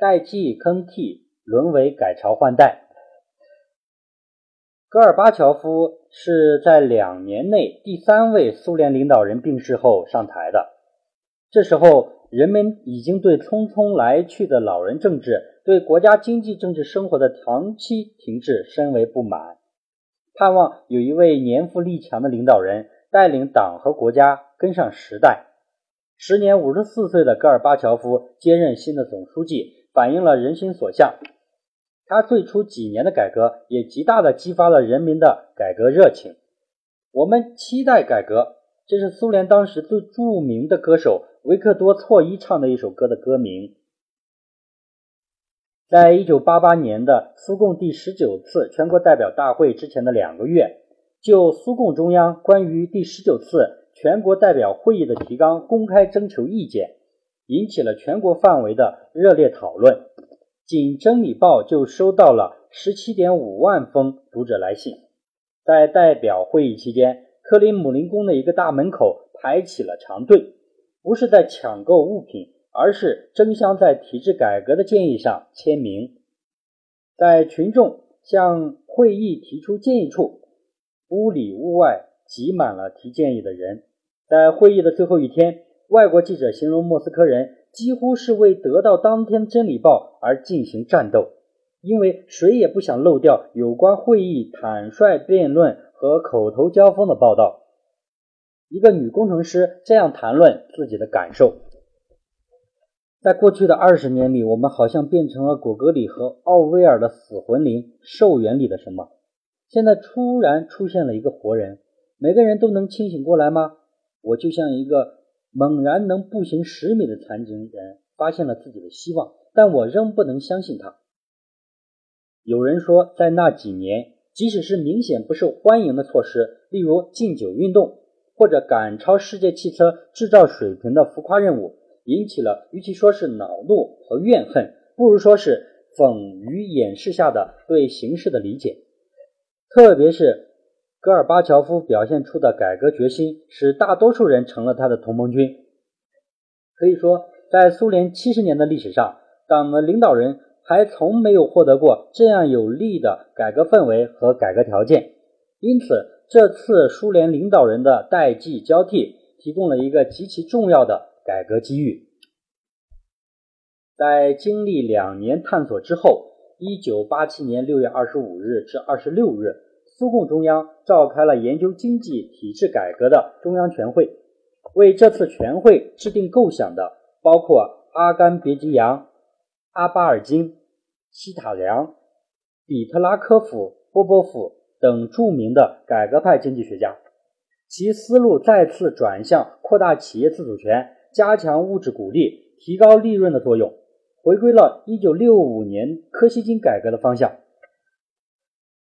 代际更替，沦为改朝换代。戈尔巴乔夫是在两年内第三位苏联领导人病逝后上台的。这时候，人们已经对匆匆来去的老人政治、对国家经济政治生活的长期停滞深为不满，盼望有一位年富力强的领导人带领党和国家跟上时代。时年五十四岁的戈尔巴乔夫接任新的总书记，反映了人心所向。他最初几年的改革也极大的激发了人民的改革热情。我们期待改革，这是苏联当时最著名的歌手维克多·错伊唱的一首歌的歌名。在一九八八年的苏共第十九次全国代表大会之前的两个月，就苏共中央关于第十九次全国代表会议的提纲公开征求意见，引起了全国范围的热烈讨论。仅《真理报》就收到了十七点五万封读者来信。在代表会议期间，克里姆林宫的一个大门口排起了长队，不是在抢购物品，而是争相在体制改革的建议上签名。在群众向会议提出建议处，屋里屋外挤满了提建议的人。在会议的最后一天，外国记者形容莫斯科人。几乎是为得到当天《真理报》而进行战斗，因为谁也不想漏掉有关会议坦率辩论和口头交锋的报道。一个女工程师这样谈论自己的感受：在过去的二十年里，我们好像变成了果戈里和奥威尔的死魂灵《兽园》里的什么？现在突然出现了一个活人，每个人都能清醒过来吗？我就像一个。猛然能步行十米的残疾人发现了自己的希望，但我仍不能相信他。有人说，在那几年，即使是明显不受欢迎的措施，例如禁酒运动或者赶超世界汽车制造水平的浮夸任务，引起了与其说是恼怒和怨恨，不如说是讽于掩饰下的对形势的理解，特别是。戈尔巴乔夫表现出的改革决心，使大多数人成了他的同盟军。可以说，在苏联七十年的历史上，党的领导人还从没有获得过这样有利的改革氛围和改革条件。因此，这次苏联领导人的代际交替，提供了一个极其重要的改革机遇。在经历两年探索之后，一九八七年六月二十五日至二十六日。苏共中央召开了研究经济体制改革的中央全会，为这次全会制定构想的包括阿甘别吉扬、阿巴尔金、西塔良、比特拉科夫、波波夫等著名的改革派经济学家，其思路再次转向扩大企业自主权、加强物质鼓励、提高利润的作用，回归了1965年科西金改革的方向。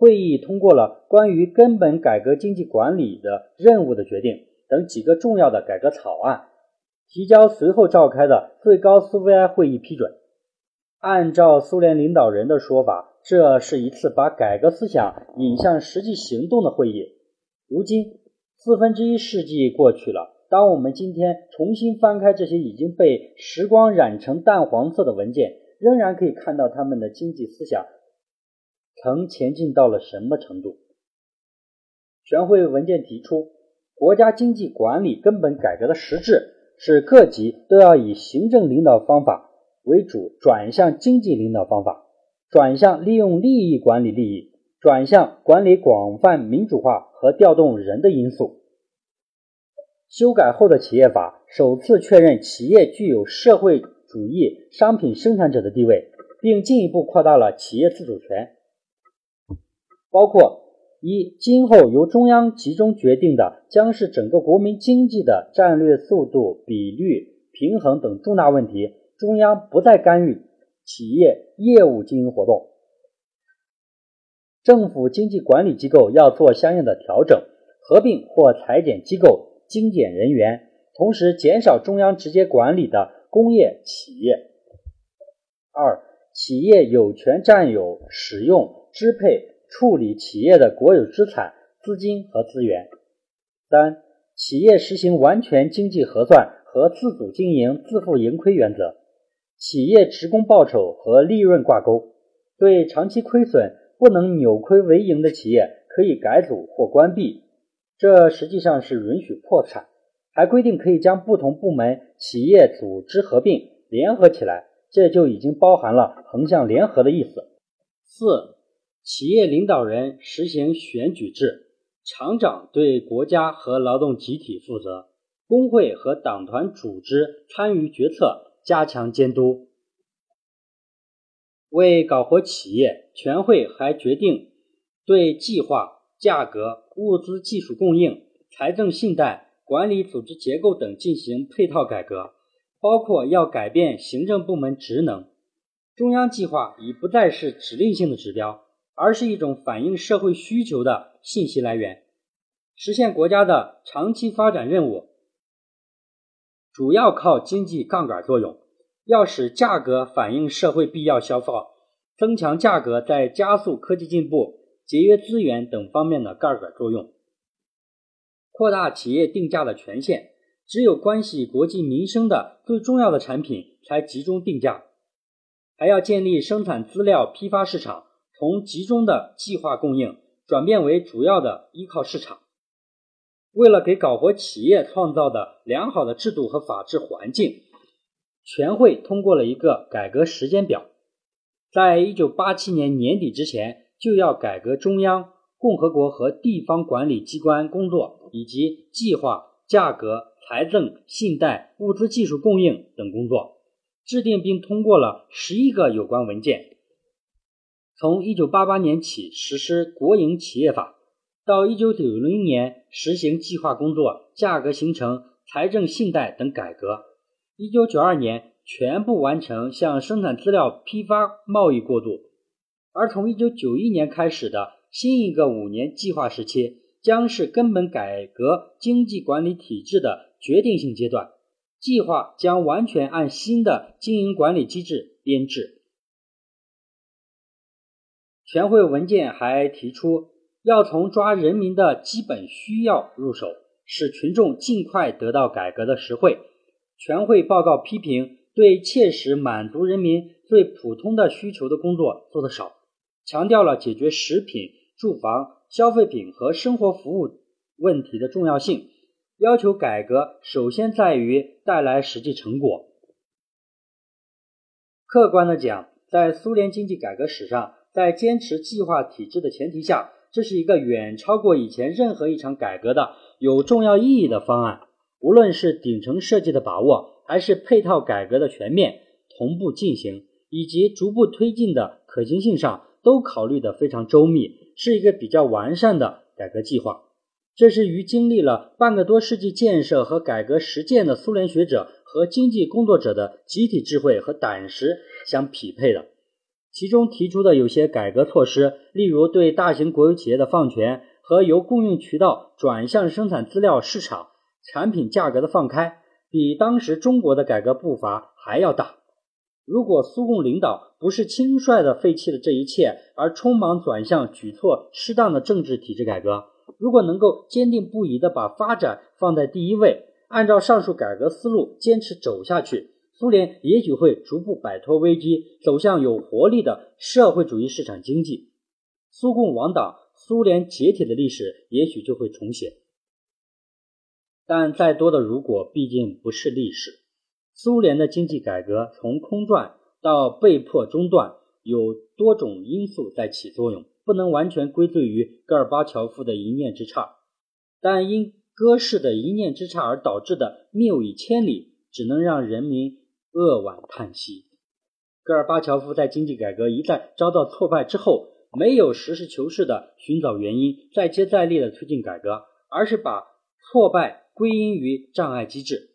会议通过了关于根本改革经济管理的任务的决定等几个重要的改革草案，提交随后召开的最高苏维埃会议批准。按照苏联领导人的说法，这是一次把改革思想引向实际行动的会议。如今，四分之一世纪过去了，当我们今天重新翻开这些已经被时光染成淡黄色的文件，仍然可以看到他们的经济思想。曾前进到了什么程度？全会文件提出，国家经济管理根本改革的实质是各级都要以行政领导方法为主，转向经济领导方法，转向利用利益管理利益，转向管理广泛民主化和调动人的因素。修改后的企业法首次确认企业具有社会主义商品生产者的地位，并进一步扩大了企业自主权。包括一，今后由中央集中决定的将是整个国民经济的战略速度、比率、平衡等重大问题，中央不再干预企业业务经营活动。政府经济管理机构要做相应的调整，合并或裁减机构、精简人员，同时减少中央直接管理的工业企业。二，企业有权占有、使用、支配。处理企业的国有资产、资金和资源。三、企业实行完全经济核算和自主经营、自负盈亏原则。企业职工报酬和利润挂钩，对长期亏损不能扭亏为盈的企业可以改组或关闭。这实际上是允许破产，还规定可以将不同部门、企业组织合并联合起来，这就已经包含了横向联合的意思。四、企业领导人实行选举制，厂长对国家和劳动集体负责，工会和党团组织参与决策，加强监督。为搞活企业，全会还决定对计划。价格、物资、技术供应、财政信贷、管理组织结构等进行配套改革，包括要改变行政部门职能。中央计划已不再是指令性的指标，而是一种反映社会需求的信息来源。实现国家的长期发展任务，主要靠经济杠杆作用。要使价格反映社会必要消耗，增强价格在加速科技进步。节约资源等方面的杠杆作用，扩大企业定价的权限，只有关系国计民生的最重要的产品才集中定价。还要建立生产资料批发市场，从集中的计划供应转变为主要的依靠市场。为了给搞活企业创造的良好的制度和法治环境，全会通过了一个改革时间表，在一九八七年年底之前。就要改革中央、共和国和地方管理机关工作，以及计划、价格、财政、信贷、物资、技术供应等工作，制定并通过了十一个有关文件。从一九八八年起实施国营企业法，到一九九零年实行计划工作、价格形成、财政信贷等改革。一九九二年全部完成向生产资料批发贸易过渡。而从一九九一年开始的新一个五年计划时期，将是根本改革经济管理体制的决定性阶段。计划将完全按新的经营管理机制编制。全会文件还提出，要从抓人民的基本需要入手，使群众尽快得到改革的实惠。全会报告批评，对切实满足人民最普通的需求的工作做得少。强调了解决食品、住房、消费品和生活服务问题的重要性，要求改革首先在于带来实际成果。客观的讲，在苏联经济改革史上，在坚持计划体制的前提下，这是一个远超过以前任何一场改革的有重要意义的方案。无论是顶层设计的把握，还是配套改革的全面同步进行，以及逐步推进的可行性上。都考虑得非常周密，是一个比较完善的改革计划。这是与经历了半个多世纪建设和改革实践的苏联学者和经济工作者的集体智慧和胆识相匹配的。其中提出的有些改革措施，例如对大型国有企业的放权和由供应渠道转向生产资料市场、产品价格的放开，比当时中国的改革步伐还要大。如果苏共领导不是轻率地废弃了这一切，而匆忙转向举措适当的政治体制改革，如果能够坚定不移地把发展放在第一位，按照上述改革思路坚持走下去，苏联也许会逐步摆脱危机，走向有活力的社会主义市场经济。苏共亡党、苏联解体的历史也许就会重写。但再多的如果，毕竟不是历史。苏联的经济改革从空转到被迫中断，有多种因素在起作用，不能完全归罪于戈尔巴乔夫的一念之差。但因戈氏的一念之差而导致的谬以千里，只能让人民扼腕叹息。戈尔巴乔夫在经济改革一再遭到挫败之后，没有实事求是地寻找原因，再接再厉地推进改革，而是把挫败归因于障碍机制，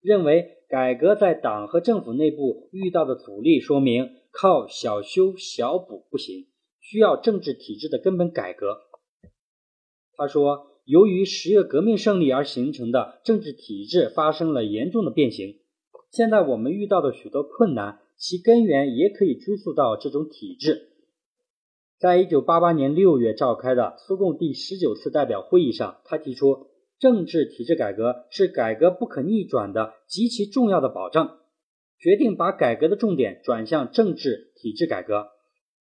认为。改革在党和政府内部遇到的阻力，说明靠小修小补不行，需要政治体制的根本改革。他说，由于十月革命胜利而形成的政治体制发生了严重的变形，现在我们遇到的许多困难，其根源也可以追溯到这种体制。在一九八八年六月召开的苏共第十九次代表会议上，他提出。政治体制改革是改革不可逆转的极其重要的保障。决定把改革的重点转向政治体制改革。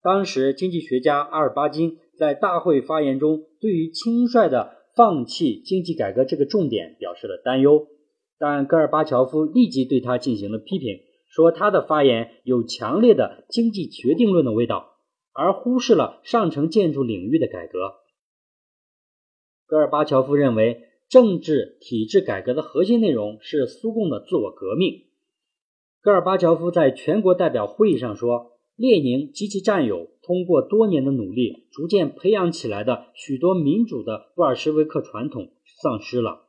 当时，经济学家阿尔巴金在大会发言中，对于轻率的放弃经济改革这个重点表示了担忧。但戈尔巴乔夫立即对他进行了批评，说他的发言有强烈的经济决定论的味道，而忽视了上层建筑领域的改革。戈尔巴乔夫认为，政治体制改革的核心内容是苏共的自我革命。戈尔巴乔夫在全国代表会议上说。列宁及其战友通过多年的努力，逐渐培养起来的许多民主的布尔什维克传统丧失了。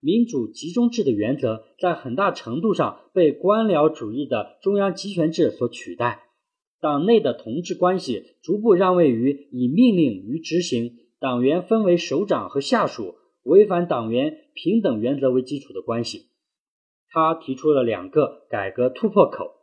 民主集中制的原则在很大程度上被官僚主义的中央集权制所取代。党内的同志关系逐步让位于以命令与执行、党员分为首长和下属、违反党员平等原则为基础的关系。他提出了两个改革突破口。